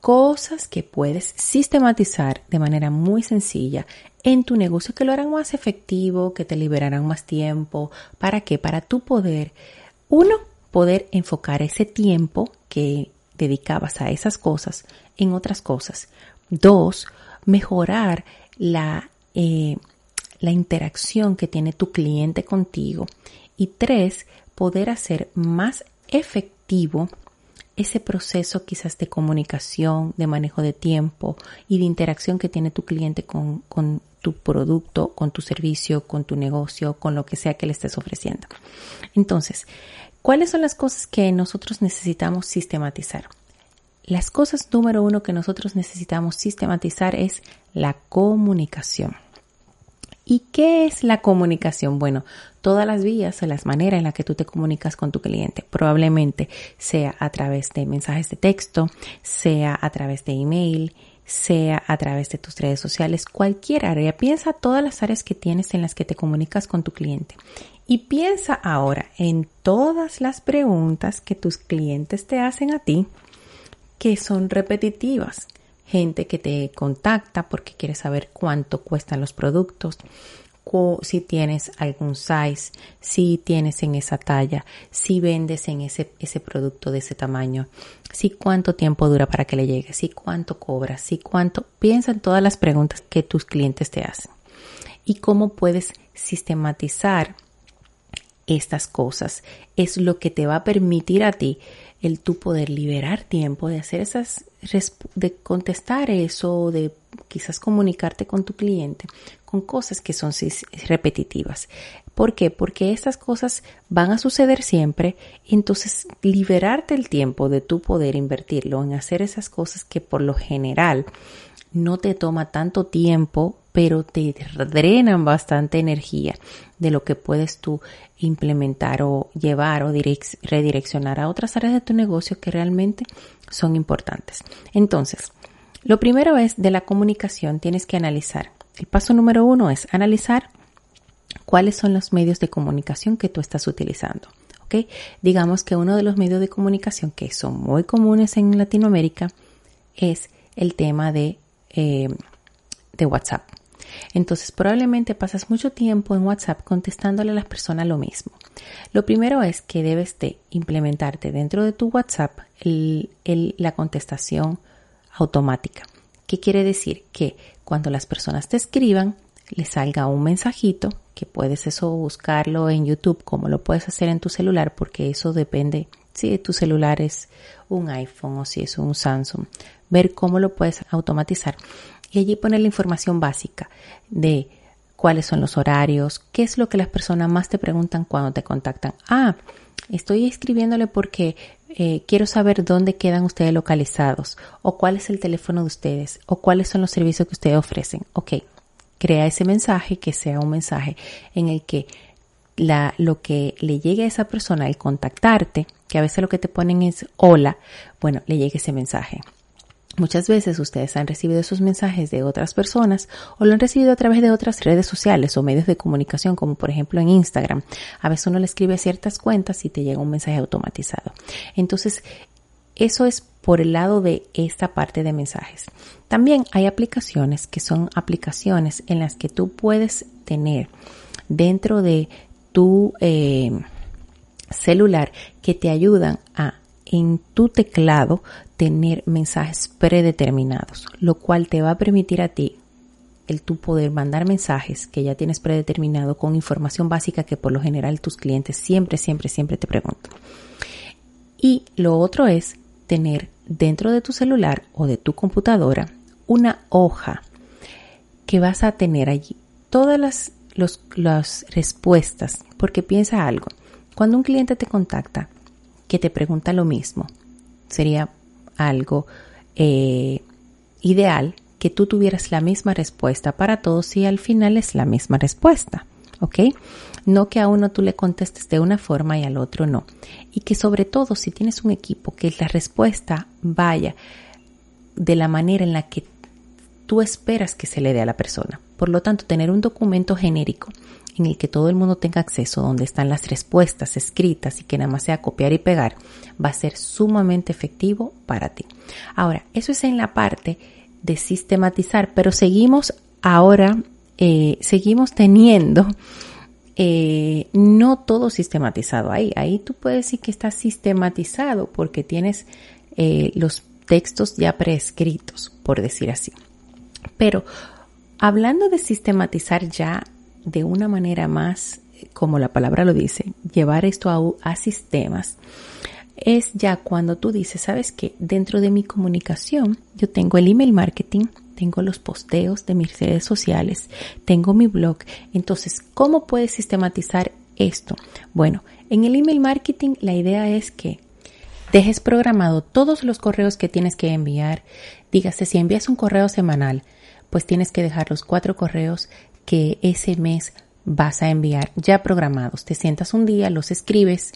cosas que puedes sistematizar de manera muy sencilla en tu negocio que lo harán más efectivo, que te liberarán más tiempo. ¿Para qué? Para tu poder, uno, poder enfocar ese tiempo que dedicabas a esas cosas en otras cosas. Dos, mejorar la, eh, la interacción que tiene tu cliente contigo. Y tres, poder hacer más efectivo ese proceso quizás de comunicación, de manejo de tiempo y de interacción que tiene tu cliente con, con tu producto, con tu servicio, con tu negocio, con lo que sea que le estés ofreciendo. Entonces, ¿cuáles son las cosas que nosotros necesitamos sistematizar? Las cosas número uno que nosotros necesitamos sistematizar es la comunicación. ¿Y qué es la comunicación? Bueno, todas las vías o las maneras en las que tú te comunicas con tu cliente. Probablemente sea a través de mensajes de texto, sea a través de email, sea a través de tus redes sociales, cualquier área. Piensa todas las áreas que tienes en las que te comunicas con tu cliente. Y piensa ahora en todas las preguntas que tus clientes te hacen a ti que son repetitivas gente que te contacta porque quiere saber cuánto cuestan los productos, si tienes algún size, si tienes en esa talla, si vendes en ese, ese producto de ese tamaño, si cuánto tiempo dura para que le llegue, si cuánto cobras, si cuánto. Piensa en todas las preguntas que tus clientes te hacen y cómo puedes sistematizar estas cosas. Es lo que te va a permitir a ti el tú poder liberar tiempo de hacer esas, de contestar eso, de quizás comunicarte con tu cliente con cosas que son repetitivas. ¿Por qué? Porque estas cosas van a suceder siempre, entonces liberarte el tiempo de tu poder invertirlo en hacer esas cosas que por lo general no te toma tanto tiempo, pero te drenan bastante energía de lo que puedes tú implementar o llevar o redireccionar a otras áreas de tu negocio que realmente son importantes. Entonces, lo primero es de la comunicación, tienes que analizar. El paso número uno es analizar cuáles son los medios de comunicación que tú estás utilizando. ¿ok? Digamos que uno de los medios de comunicación que son muy comunes en Latinoamérica es el tema de, eh, de WhatsApp. Entonces probablemente pasas mucho tiempo en WhatsApp contestándole a las personas lo mismo. Lo primero es que debes de implementarte dentro de tu WhatsApp la contestación automática. ¿Qué quiere decir? Que cuando las personas te escriban, les salga un mensajito, que puedes eso buscarlo en YouTube, como lo puedes hacer en tu celular, porque eso depende si tu celular es un iPhone o si es un Samsung, ver cómo lo puedes automatizar y allí poner la información básica de cuáles son los horarios, qué es lo que las personas más te preguntan cuando te contactan. Ah, estoy escribiéndole porque eh, quiero saber dónde quedan ustedes localizados o cuál es el teléfono de ustedes o cuáles son los servicios que ustedes ofrecen. Ok, crea ese mensaje que sea un mensaje en el que la, lo que le llegue a esa persona al contactarte, que a veces lo que te ponen es hola, bueno, le llegue ese mensaje. Muchas veces ustedes han recibido esos mensajes de otras personas o lo han recibido a través de otras redes sociales o medios de comunicación, como por ejemplo en Instagram. A veces uno le escribe a ciertas cuentas y te llega un mensaje automatizado. Entonces, eso es por el lado de esta parte de mensajes. También hay aplicaciones que son aplicaciones en las que tú puedes tener dentro de tu eh, celular que te ayudan a en tu teclado tener mensajes predeterminados, lo cual te va a permitir a ti el tu poder mandar mensajes que ya tienes predeterminado con información básica que por lo general tus clientes siempre, siempre, siempre te preguntan. Y lo otro es tener dentro de tu celular o de tu computadora una hoja que vas a tener allí todas las, las respuestas, porque piensa algo, cuando un cliente te contacta, que te pregunta lo mismo. Sería algo eh, ideal que tú tuvieras la misma respuesta para todos y al final es la misma respuesta. ¿Ok? No que a uno tú le contestes de una forma y al otro no. Y que sobre todo si tienes un equipo, que la respuesta vaya de la manera en la que tú esperas que se le dé a la persona. Por lo tanto, tener un documento genérico en el que todo el mundo tenga acceso, donde están las respuestas escritas y que nada más sea copiar y pegar, va a ser sumamente efectivo para ti. Ahora, eso es en la parte de sistematizar, pero seguimos ahora, eh, seguimos teniendo eh, no todo sistematizado ahí. Ahí tú puedes decir que está sistematizado porque tienes eh, los textos ya prescritos, por decir así. Pero hablando de sistematizar ya de una manera más, como la palabra lo dice, llevar esto a, sistemas, es ya cuando tú dices, sabes que dentro de mi comunicación yo tengo el email marketing, tengo los posteos de mis redes sociales, tengo mi blog. Entonces, ¿cómo puedes sistematizar esto? Bueno, en el email marketing la idea es que dejes programado todos los correos que tienes que enviar. Dígase, si envías un correo semanal, pues tienes que dejar los cuatro correos que ese mes vas a enviar ya programados. Te sientas un día, los escribes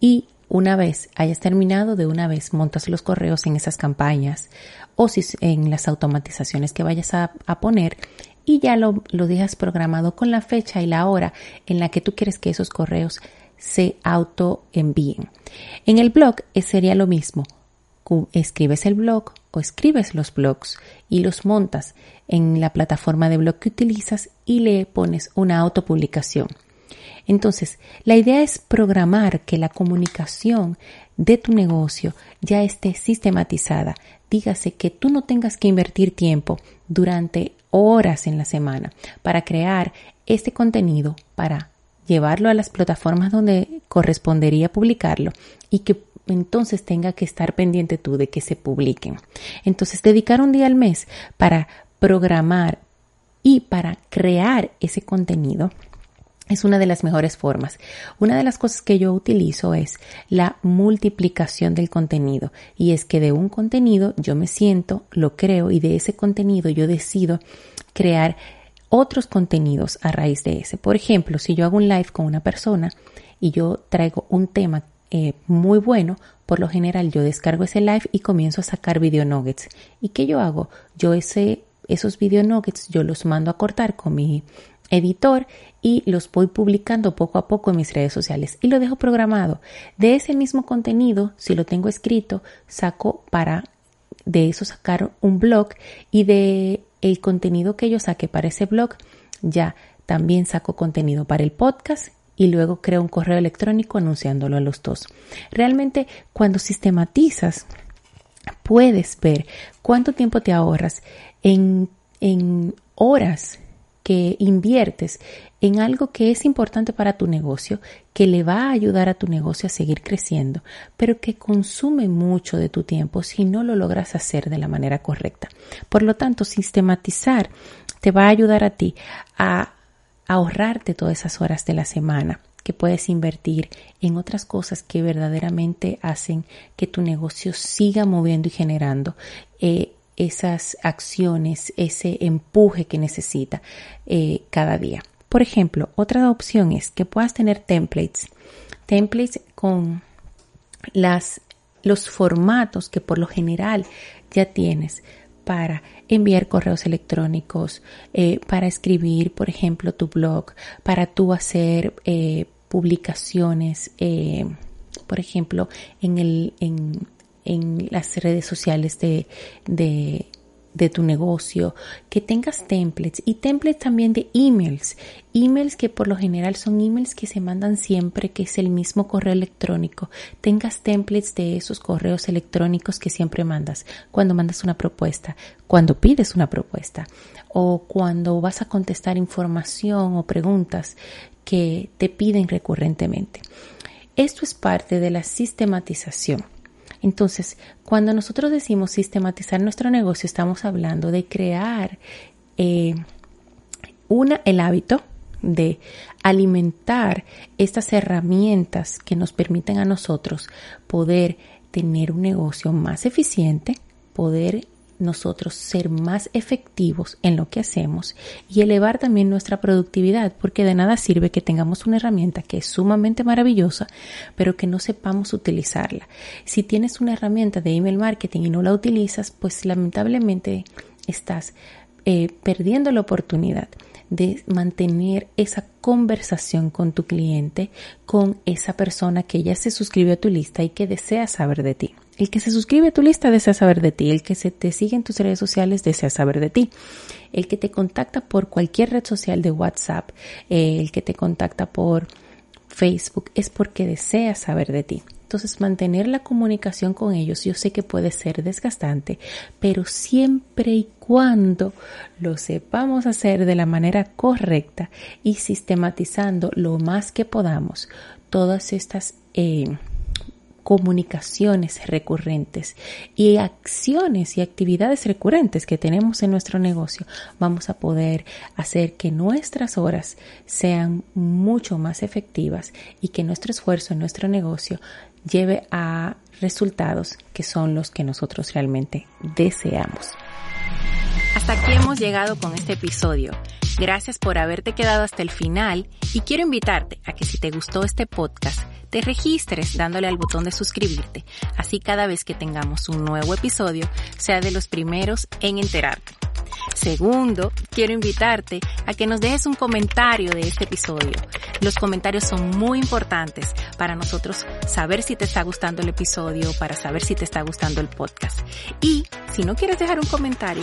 y una vez hayas terminado, de una vez montas los correos en esas campañas o si en las automatizaciones que vayas a, poner y ya lo, lo dejas programado con la fecha y la hora en la que tú quieres que esos correos se auto envíen. En el blog eh, sería lo mismo. Escribes el blog o escribes los blogs y los montas en la plataforma de blog que utilizas y le pones una autopublicación. Entonces, la idea es programar que la comunicación de tu negocio ya esté sistematizada. Dígase que tú no tengas que invertir tiempo durante horas en la semana para crear este contenido, para llevarlo a las plataformas donde correspondería publicarlo y que entonces tenga que estar pendiente tú de que se publiquen. Entonces, dedicar un día al mes para programar y para crear ese contenido es una de las mejores formas. Una de las cosas que yo utilizo es la multiplicación del contenido y es que de un contenido yo me siento, lo creo y de ese contenido yo decido crear otros contenidos a raíz de ese. Por ejemplo, si yo hago un live con una persona y yo traigo un tema eh, muy bueno, por lo general yo descargo ese live y comienzo a sacar video nuggets. ¿Y qué yo hago? Yo ese esos video nuggets yo los mando a cortar con mi editor y los voy publicando poco a poco en mis redes sociales y lo dejo programado. De ese mismo contenido, si lo tengo escrito, saco para de eso sacar un blog y de el contenido que yo saque para ese blog, ya también saco contenido para el podcast y luego creo un correo electrónico anunciándolo a los dos. Realmente cuando sistematizas puedes ver cuánto tiempo te ahorras en, en horas que inviertes en algo que es importante para tu negocio, que le va a ayudar a tu negocio a seguir creciendo, pero que consume mucho de tu tiempo si no lo logras hacer de la manera correcta. Por lo tanto, sistematizar te va a ayudar a ti a ahorrarte todas esas horas de la semana que puedes invertir en otras cosas que verdaderamente hacen que tu negocio siga moviendo y generando eh, esas acciones, ese empuje que necesita eh, cada día. Por ejemplo, otra opción es que puedas tener templates, templates con las, los formatos que por lo general ya tienes para enviar correos electrónicos, eh, para escribir, por ejemplo, tu blog, para tú hacer eh, publicaciones, por ejemplo, en, el, en, en las redes sociales de, de, de tu negocio, que tengas templates y templates también de emails, emails que por lo general son emails que se mandan siempre, que es el mismo correo electrónico, tengas templates de esos correos electrónicos que siempre mandas, cuando mandas una propuesta, cuando pides una propuesta o cuando vas a contestar información o preguntas que te piden recurrentemente. Esto es parte de la sistematización. Entonces, cuando nosotros decimos sistematizar nuestro negocio, estamos hablando de crear eh, el hábito de alimentar estas herramientas que nos permiten a nosotros poder tener un negocio más eficiente, poder nosotros ser más efectivos en lo que hacemos y elevar también nuestra productividad, porque de nada sirve que tengamos una herramienta que es sumamente maravillosa, pero que no sepamos utilizarla. Si tienes una herramienta de email marketing y no la utilizas, pues lamentablemente estás eh, perdiendo la oportunidad de mantener esa conversación con tu cliente, con esa persona que ya se suscribió a tu lista y que desea saber de ti. El que se suscribe a tu lista desea saber de ti, el que se te sigue en tus redes sociales desea saber de ti, el que te contacta por cualquier red social de WhatsApp, eh, el que te contacta por Facebook es porque desea saber de ti. Entonces, mantener la comunicación con ellos, yo sé que puede ser desgastante, pero siempre y cuando lo sepamos hacer de la manera correcta y sistematizando lo más que podamos todas estas eh, comunicaciones recurrentes y acciones y actividades recurrentes que tenemos en nuestro negocio, vamos a poder hacer que nuestras horas sean mucho más efectivas y que nuestro esfuerzo en nuestro negocio lleve a resultados que son los que nosotros realmente deseamos. Hasta aquí hemos llegado con este episodio. Gracias por haberte quedado hasta el final y quiero invitarte a que si te gustó este podcast, te registres dándole al botón de suscribirte. Así cada vez que tengamos un nuevo episodio, sea de los primeros en enterarte. Segundo, quiero invitarte a que nos dejes un comentario de este episodio. Los comentarios son muy importantes para nosotros saber si te está gustando el episodio, para saber si te está gustando el podcast. Y si no quieres dejar un comentario